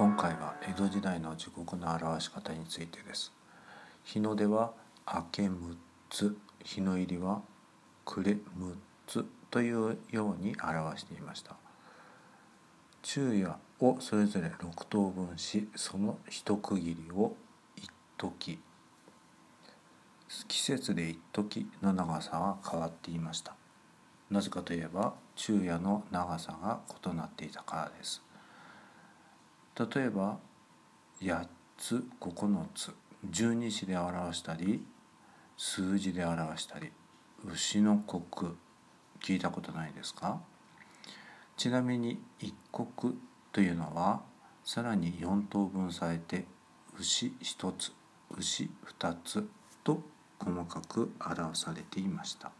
今回は江戸時代の時刻の表し方についてです。日の出は明け6つ日の入りは暮れ6つというように表していました。昼夜をそれぞれ6等分しその一区切りを一時。季節で一時の長さが変わっていました。なぜかといえば昼夜の長さが異なっていたからです。例えば8つ9つ十二支で表したり数字で表したり牛の国聞いたことないですか？ちなみに一国というのはさらに4等分されて牛1つ牛2つと細かく表されていました。